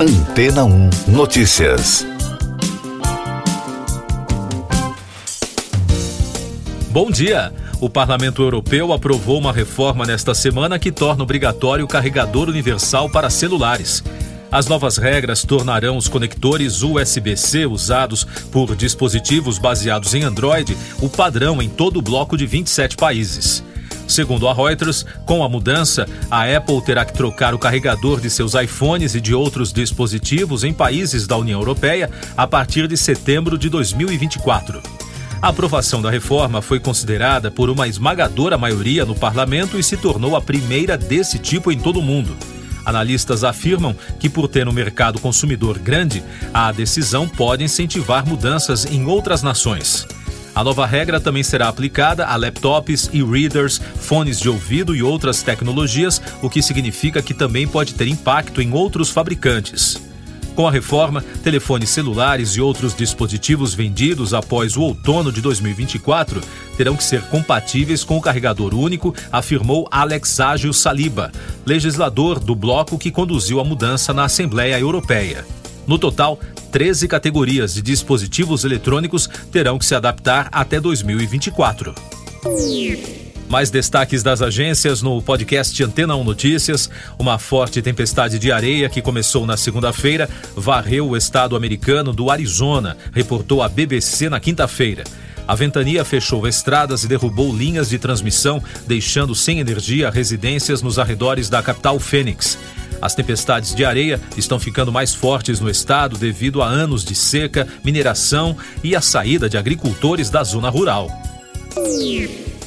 Antena 1 Notícias. Bom dia. O Parlamento Europeu aprovou uma reforma nesta semana que torna obrigatório o carregador universal para celulares. As novas regras tornarão os conectores USB-C usados por dispositivos baseados em Android o padrão em todo o bloco de 27 países. Segundo a Reuters, com a mudança, a Apple terá que trocar o carregador de seus iPhones e de outros dispositivos em países da União Europeia a partir de setembro de 2024. A aprovação da reforma foi considerada por uma esmagadora maioria no parlamento e se tornou a primeira desse tipo em todo o mundo. Analistas afirmam que, por ter um mercado consumidor grande, a decisão pode incentivar mudanças em outras nações. A nova regra também será aplicada a laptops, e-readers, fones de ouvido e outras tecnologias, o que significa que também pode ter impacto em outros fabricantes. Com a reforma, telefones celulares e outros dispositivos vendidos após o outono de 2024 terão que ser compatíveis com o carregador único, afirmou Alex Ágil Saliba, legislador do bloco que conduziu a mudança na Assembleia Europeia. No total, 13 categorias de dispositivos eletrônicos terão que se adaptar até 2024. Mais destaques das agências no podcast Antena 1 Notícias. Uma forte tempestade de areia que começou na segunda-feira varreu o estado americano do Arizona, reportou a BBC na quinta-feira. A ventania fechou estradas e derrubou linhas de transmissão, deixando sem energia residências nos arredores da capital Fênix. As tempestades de areia estão ficando mais fortes no estado devido a anos de seca, mineração e a saída de agricultores da zona rural.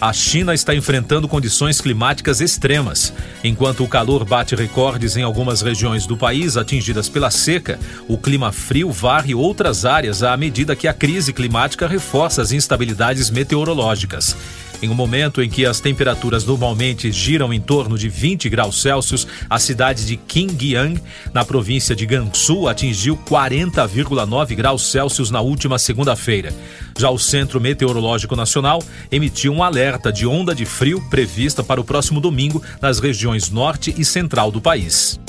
A China está enfrentando condições climáticas extremas. Enquanto o calor bate recordes em algumas regiões do país atingidas pela seca, o clima frio varre outras áreas à medida que a crise climática reforça as instabilidades meteorológicas. Em um momento em que as temperaturas normalmente giram em torno de 20 graus Celsius, a cidade de Qingyang, na província de Gansu, atingiu 40,9 graus Celsius na última segunda-feira. Já o Centro Meteorológico Nacional emitiu um alerta de onda de frio prevista para o próximo domingo nas regiões norte e central do país.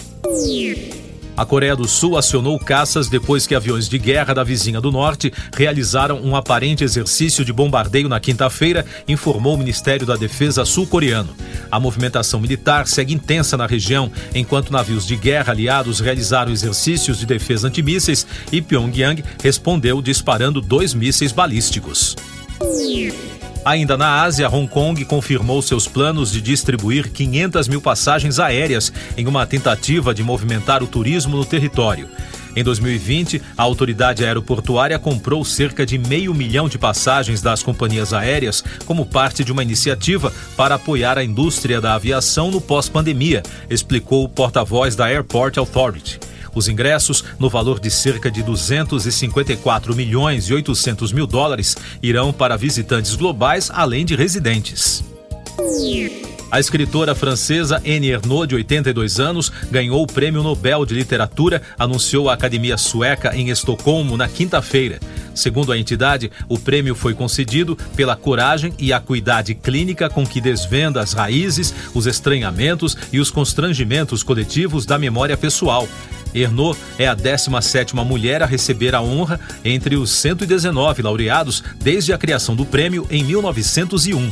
A Coreia do Sul acionou caças depois que aviões de guerra da vizinha do norte realizaram um aparente exercício de bombardeio na quinta-feira, informou o Ministério da Defesa sul-coreano. A movimentação militar segue intensa na região, enquanto navios de guerra aliados realizaram exercícios de defesa antimísseis e Pyongyang respondeu disparando dois mísseis balísticos. Ainda na Ásia, Hong Kong confirmou seus planos de distribuir 500 mil passagens aéreas em uma tentativa de movimentar o turismo no território. Em 2020, a autoridade aeroportuária comprou cerca de meio milhão de passagens das companhias aéreas como parte de uma iniciativa para apoiar a indústria da aviação no pós-pandemia, explicou o porta-voz da Airport Authority. Os ingressos, no valor de cerca de 254 milhões e 800 mil dólares, irão para visitantes globais, além de residentes. A escritora francesa Anne Ernaux, de 82 anos, ganhou o Prêmio Nobel de Literatura, anunciou a Academia Sueca em Estocolmo na quinta-feira. Segundo a entidade, o prêmio foi concedido pela coragem e acuidade clínica com que desvenda as raízes, os estranhamentos e os constrangimentos coletivos da memória pessoal. Ernaux é a 17ª mulher a receber a honra entre os 119 laureados desde a criação do prêmio em 1901.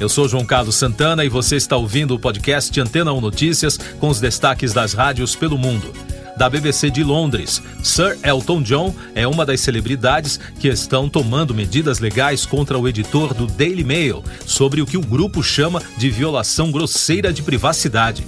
Eu sou João Carlos Santana e você está ouvindo o podcast Antena 1 Notícias com os destaques das rádios pelo mundo. Da BBC de Londres, Sir Elton John é uma das celebridades que estão tomando medidas legais contra o editor do Daily Mail sobre o que o grupo chama de violação grosseira de privacidade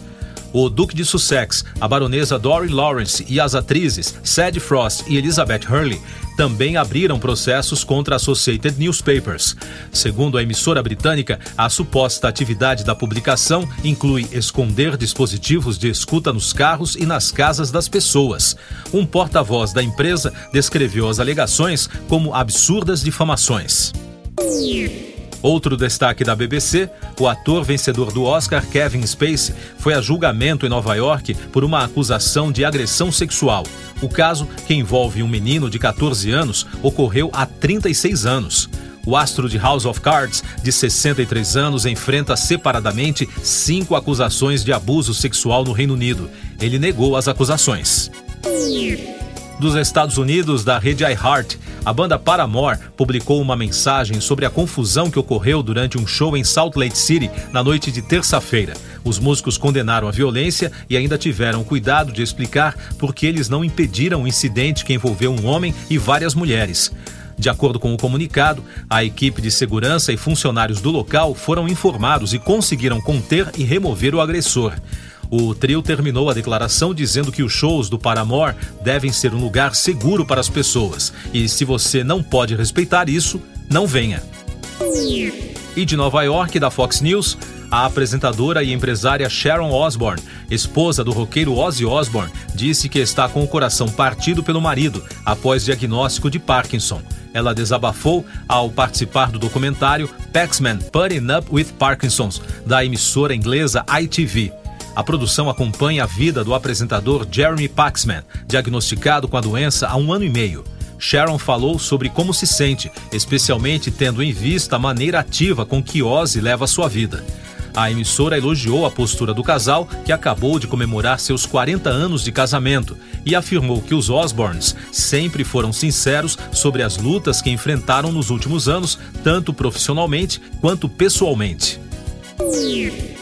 o Duque de Sussex, a baronesa Dory Lawrence e as atrizes Sadie Frost e Elizabeth Hurley também abriram processos contra a Associated Newspapers. Segundo a emissora britânica, a suposta atividade da publicação inclui esconder dispositivos de escuta nos carros e nas casas das pessoas. Um porta-voz da empresa descreveu as alegações como absurdas difamações. Outro destaque da BBC: o ator vencedor do Oscar, Kevin Spacey, foi a julgamento em Nova York por uma acusação de agressão sexual. O caso, que envolve um menino de 14 anos, ocorreu há 36 anos. O astro de House of Cards, de 63 anos, enfrenta separadamente cinco acusações de abuso sexual no Reino Unido. ele negou as acusações. Dos Estados Unidos, da rede iHeart, a banda Paramore publicou uma mensagem sobre a confusão que ocorreu durante um show em Salt Lake City na noite de terça-feira. Os músicos condenaram a violência e ainda tiveram cuidado de explicar por que eles não impediram o incidente que envolveu um homem e várias mulheres. De acordo com o comunicado, a equipe de segurança e funcionários do local foram informados e conseguiram conter e remover o agressor. O trio terminou a declaração dizendo que os shows do Paramore devem ser um lugar seguro para as pessoas e se você não pode respeitar isso, não venha. E de Nova York, da Fox News, a apresentadora e empresária Sharon Osbourne, esposa do roqueiro Ozzy Osbourne, disse que está com o coração partido pelo marido após diagnóstico de Parkinson. Ela desabafou ao participar do documentário Paxman Putting Up with Parkinson's, da emissora inglesa ITV. A produção acompanha a vida do apresentador Jeremy Paxman, diagnosticado com a doença há um ano e meio. Sharon falou sobre como se sente, especialmente tendo em vista a maneira ativa com que Ozzy leva sua vida. A emissora elogiou a postura do casal, que acabou de comemorar seus 40 anos de casamento, e afirmou que os Osborns sempre foram sinceros sobre as lutas que enfrentaram nos últimos anos, tanto profissionalmente quanto pessoalmente.